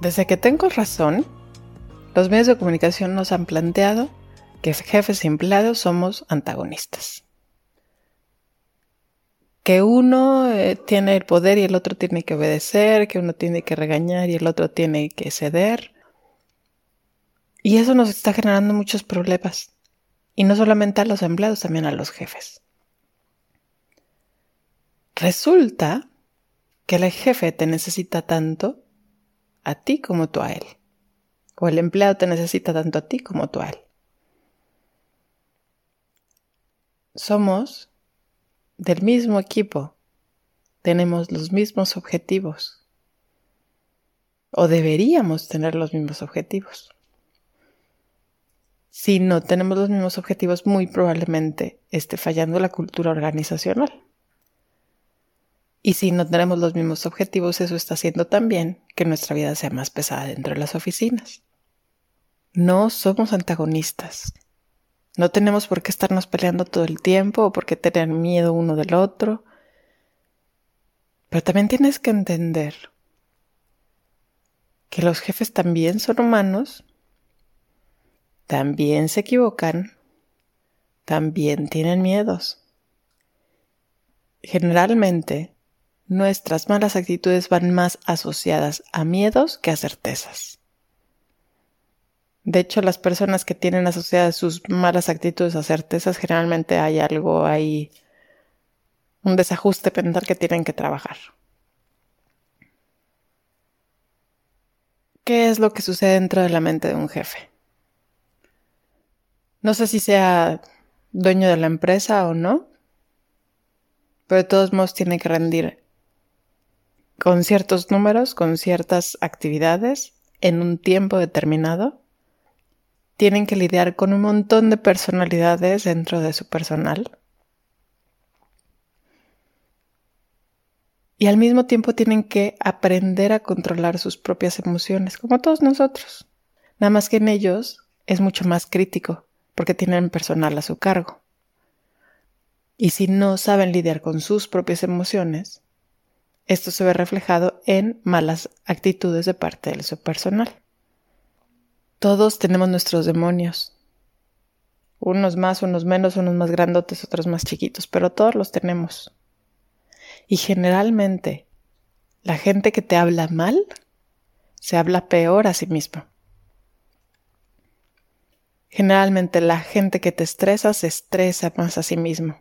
Desde que tengo razón, los medios de comunicación nos han planteado que jefes y empleados somos antagonistas que uno eh, tiene el poder y el otro tiene que obedecer, que uno tiene que regañar y el otro tiene que ceder. Y eso nos está generando muchos problemas. Y no solamente a los empleados, también a los jefes. Resulta que el jefe te necesita tanto a ti como tú a él. O el empleado te necesita tanto a ti como tú a él. Somos del mismo equipo, tenemos los mismos objetivos. O deberíamos tener los mismos objetivos. Si no tenemos los mismos objetivos, muy probablemente esté fallando la cultura organizacional. Y si no tenemos los mismos objetivos, eso está haciendo también que nuestra vida sea más pesada dentro de las oficinas. No somos antagonistas. No tenemos por qué estarnos peleando todo el tiempo o por qué tener miedo uno del otro. Pero también tienes que entender que los jefes también son humanos, también se equivocan, también tienen miedos. Generalmente, nuestras malas actitudes van más asociadas a miedos que a certezas. De hecho, las personas que tienen asociadas sus malas actitudes a certezas, generalmente hay algo ahí, un desajuste mental que tienen que trabajar. ¿Qué es lo que sucede dentro de la mente de un jefe? No sé si sea dueño de la empresa o no, pero de todos modos tiene que rendir con ciertos números, con ciertas actividades, en un tiempo determinado tienen que lidiar con un montón de personalidades dentro de su personal. Y al mismo tiempo tienen que aprender a controlar sus propias emociones, como todos nosotros. Nada más que en ellos es mucho más crítico, porque tienen personal a su cargo. Y si no saben lidiar con sus propias emociones, esto se ve reflejado en malas actitudes de parte de su personal. Todos tenemos nuestros demonios. Unos más, unos menos, unos más grandotes, otros más chiquitos, pero todos los tenemos. Y generalmente, la gente que te habla mal se habla peor a sí misma. Generalmente la gente que te estresa se estresa más a sí mismo.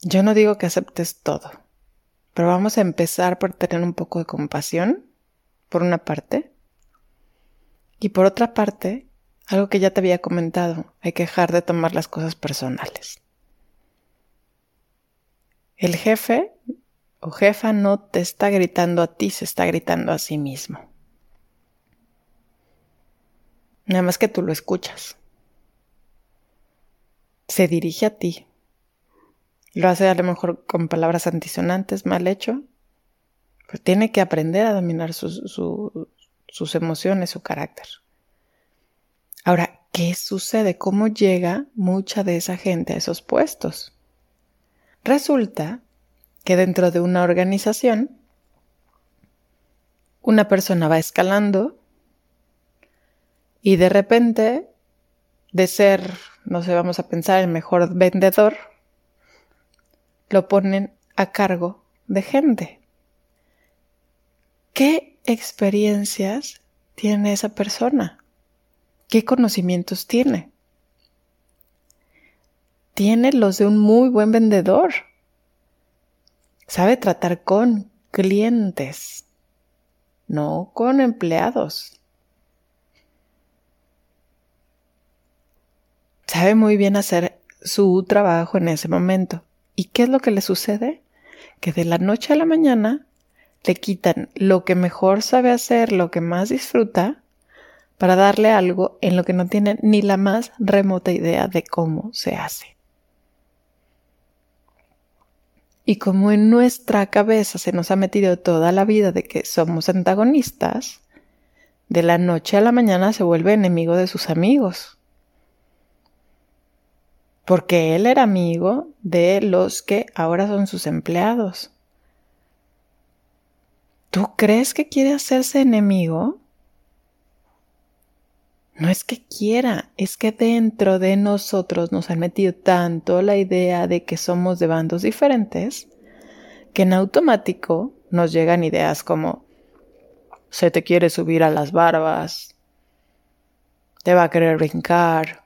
Yo no digo que aceptes todo, pero vamos a empezar por tener un poco de compasión, por una parte, y por otra parte, algo que ya te había comentado, hay que dejar de tomar las cosas personales. El jefe o jefa no te está gritando a ti, se está gritando a sí mismo. Nada más que tú lo escuchas. Se dirige a ti. Lo hace a lo mejor con palabras antisonantes, mal hecho, pero tiene que aprender a dominar su, su, sus emociones, su carácter. Ahora, ¿qué sucede? ¿Cómo llega mucha de esa gente a esos puestos? Resulta que dentro de una organización, una persona va escalando y de repente, de ser, no sé, vamos a pensar, el mejor vendedor, lo ponen a cargo de gente ¿qué experiencias tiene esa persona? ¿Qué conocimientos tiene? Tiene los de un muy buen vendedor. Sabe tratar con clientes, no con empleados. Sabe muy bien hacer su trabajo en ese momento. ¿Y qué es lo que le sucede? Que de la noche a la mañana le quitan lo que mejor sabe hacer, lo que más disfruta, para darle algo en lo que no tiene ni la más remota idea de cómo se hace. Y como en nuestra cabeza se nos ha metido toda la vida de que somos antagonistas, de la noche a la mañana se vuelve enemigo de sus amigos. Porque él era amigo de los que ahora son sus empleados. ¿Tú crees que quiere hacerse enemigo? No es que quiera, es que dentro de nosotros nos han metido tanto la idea de que somos de bandos diferentes que en automático nos llegan ideas como se te quiere subir a las barbas, te va a querer brincar,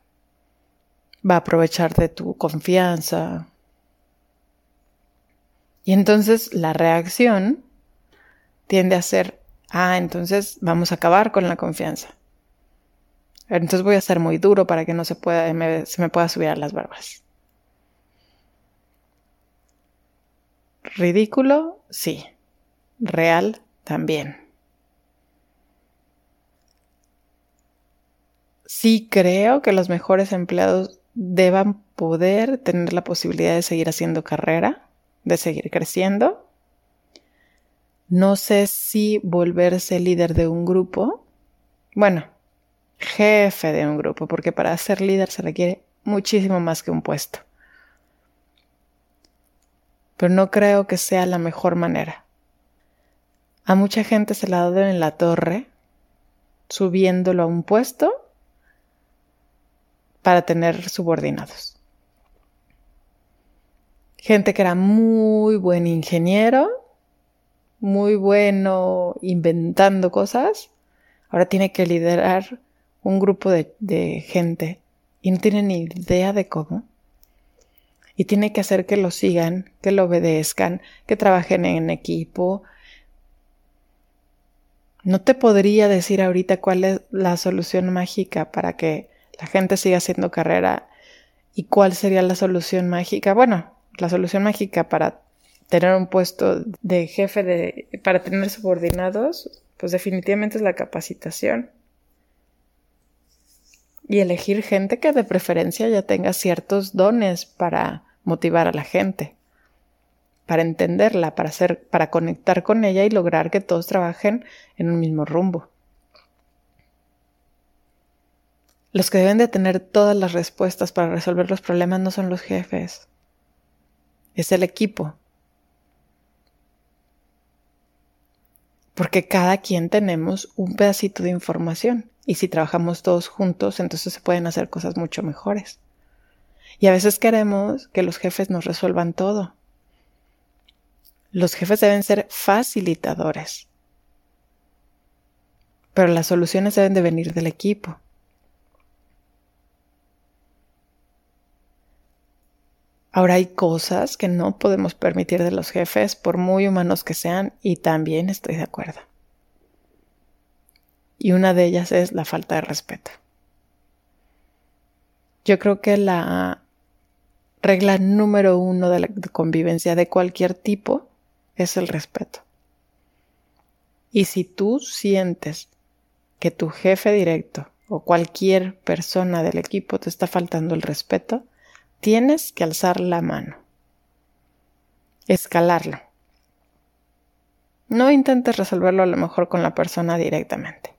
va a aprovechar de tu confianza. Y entonces la reacción tiende a ser, ah, entonces vamos a acabar con la confianza. Entonces voy a ser muy duro para que no se, pueda, se me pueda subir a las barbas. Ridículo, sí. Real, también. Sí creo que los mejores empleados deban poder tener la posibilidad de seguir haciendo carrera, de seguir creciendo. No sé si volverse líder de un grupo. Bueno, jefe de un grupo, porque para ser líder se requiere muchísimo más que un puesto. Pero no creo que sea la mejor manera. A mucha gente se la ha dado en la torre, subiéndolo a un puesto para tener subordinados. Gente que era muy buen ingeniero, muy bueno inventando cosas, ahora tiene que liderar un grupo de, gente y no tiene ni idea de cómo. Y tiene que hacer que lo sigan, que lo obedezcan, que trabajen en equipo. No te podría decir ahorita cuál es la solución mágica para que la gente siga haciendo carrera y cuál sería la solución mágica. Bueno, la solución mágica para tener un puesto de jefe de, para tener subordinados, pues definitivamente es la capacitación y elegir gente que de preferencia ya tenga ciertos dones para motivar a la gente, para entenderla, para hacer, para conectar con ella y lograr que todos trabajen en un mismo rumbo. Los que deben de tener todas las respuestas para resolver los problemas no son los jefes, es el equipo. Porque cada quien tenemos un pedacito de información y si trabajamos todos juntos, entonces se pueden hacer cosas mucho mejores. Y a veces queremos que los jefes nos resuelvan todo. Los jefes deben ser facilitadores. Pero las soluciones deben de venir del equipo. Ahora hay cosas que no podemos permitir de los jefes por muy humanos que sean y también estoy de acuerdo y una de ellas es la falta de respeto. Yo creo que la regla número uno de la convivencia de cualquier tipo es el respeto. Y si tú sientes que tu jefe directo o cualquier persona del equipo te está faltando el respeto, tienes que alzar la mano, escalarlo. No intentes resolverlo a lo mejor con la persona directamente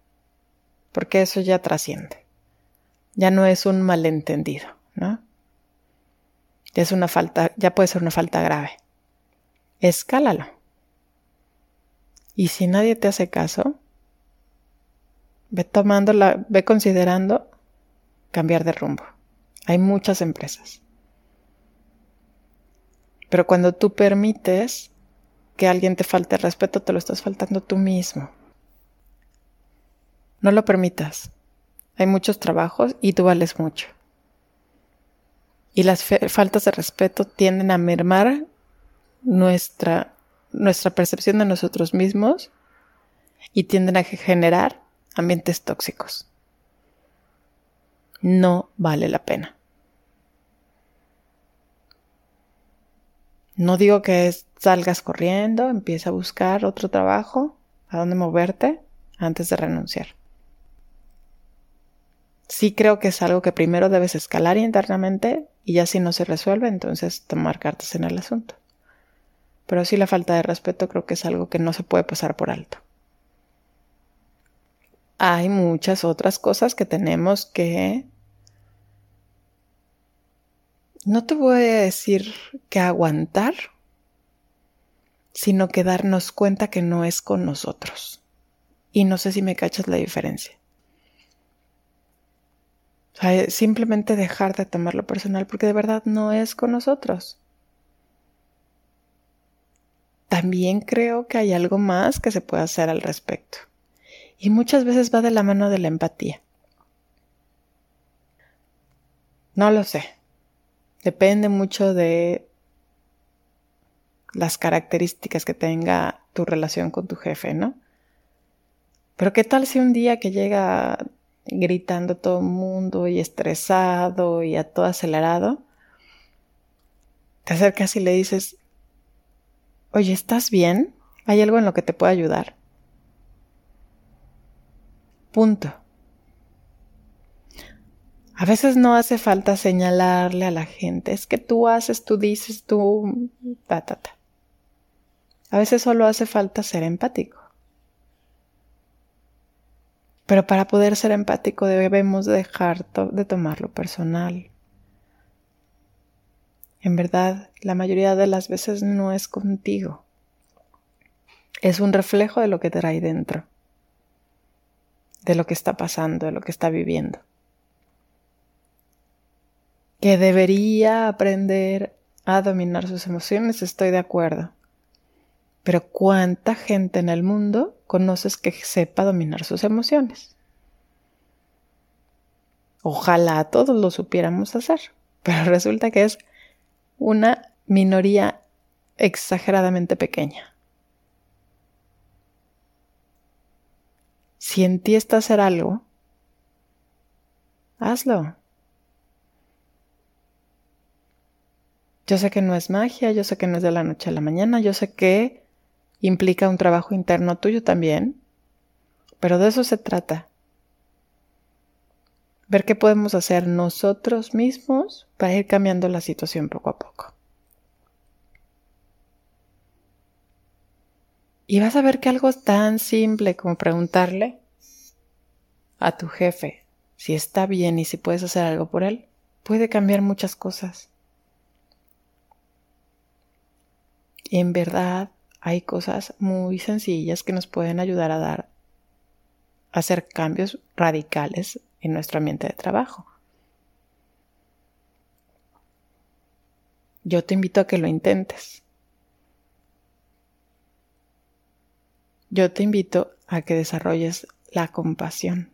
porque eso ya trasciende. Ya no es un malentendido, ¿no? Ya es una falta, ya puede ser una falta grave. Escálalo. Y si nadie te hace caso, ve tomando la, ve considerando cambiar de rumbo. Hay muchas empresas. Pero cuando tú permites que alguien te falte el respeto, te lo estás faltando tú mismo. No lo permitas. Hay muchos trabajos y tú vales mucho. Y las faltas de respeto tienden a mermar nuestra, nuestra percepción de nosotros mismos y tienden a generar ambientes tóxicos. No vale la pena. No digo que salgas corriendo, empieza a buscar otro trabajo, a dónde moverte antes de renunciar. Sí creo que es algo que primero debes escalar internamente y ya si no se resuelve, entonces tomar cartas en el asunto. Pero sí la falta de respeto creo que es algo que no se puede pasar por alto. Hay muchas otras cosas que tenemos que no te voy a decir que aguantar, sino que darnos cuenta que no es con nosotros. Y no sé si me cachas la diferencia. simplemente dejar de tomarlo personal porque de verdad no es con nosotros. También creo que hay algo más que se puede hacer al respecto. Y muchas veces va de la mano de la empatía. No lo sé. Depende mucho de las características que tenga tu relación con tu jefe, ¿no? Pero qué tal si un día que llega gritando todo el mundo y estresado y a todo acelerado, te acercas y le dices, oye, ¿estás bien? ¿Hay algo en lo que te pueda ayudar? Punto. A veces no hace falta señalarle a la gente, es que tú haces, tú dices, tú... Ta, ta, ta. A veces solo hace falta ser empático. Pero para poder ser empático debemos dejar de tomarlo personal. En verdad, la mayoría de las veces no es contigo. Es un reflejo de lo que trae dentro, de lo que está pasando, de lo que está viviendo que debería aprender a dominar sus emociones, estoy de acuerdo. Pero ¿cuánta gente en el mundo conoces que sepa dominar sus emociones? Ojalá todos lo supiéramos hacer, pero resulta que es una minoría exageradamente pequeña. Si en ti está hacer algo, hazlo. Yo sé que no es magia, yo sé que no es de la noche a la mañana, yo sé que implica un trabajo interno tuyo también, pero de eso se trata. Ver qué podemos hacer nosotros mismos para ir cambiando la situación poco a poco. Y vas a ver que algo tan simple como preguntarle a tu jefe si está bien y si puedes hacer algo por él, puede cambiar muchas cosas. En verdad hay cosas muy sencillas que nos pueden ayudar a dar, a hacer cambios radicales en nuestro ambiente de trabajo. Yo te invito a que lo intentes. Yo te invito a que desarrolles la compasión.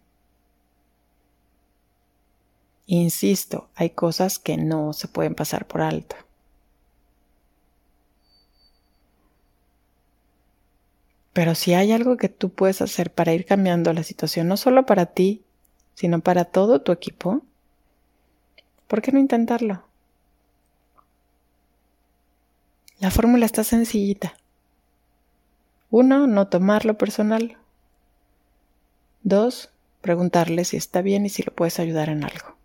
Insisto, hay cosas que no se pueden pasar por alto. Pero si hay algo que tú puedes hacer para ir cambiando la situación, no solo para ti, sino para todo tu equipo, ¿por qué no intentarlo? La fórmula está sencillita. Uno, no tomarlo personal. Dos, preguntarle si está bien y si lo puedes ayudar en algo.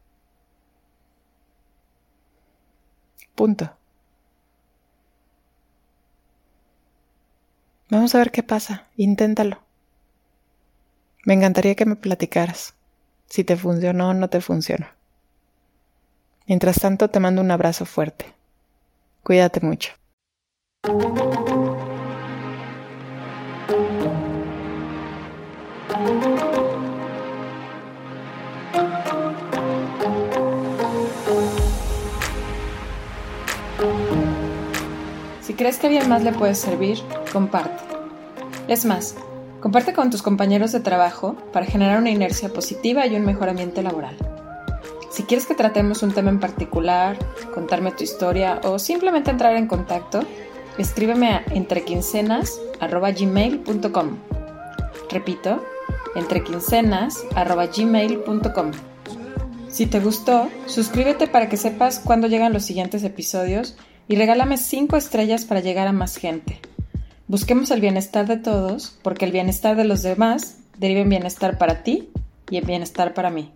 Punto. Vamos a ver qué pasa. Inténtalo. Me encantaría que me platicaras si te funcionó o no te funcionó. Mientras tanto, te mando un abrazo fuerte. Cuídate mucho. Si crees que a alguien más le puede servir, comparte. Es más, comparte con tus compañeros de trabajo para generar una inercia positiva y un mejor ambiente laboral. Si quieres que tratemos un tema en particular, contarme tu historia o simplemente entrar en contacto, escríbeme a entrequincenas.gmail.com. Repito, entrequincenas.gmail.com. Si te gustó, suscríbete para que sepas cuándo llegan los siguientes episodios y regálame 5 estrellas para llegar a más gente. Busquemos el bienestar de todos, porque el bienestar de los demás deriva en bienestar para ti y en bienestar para mí.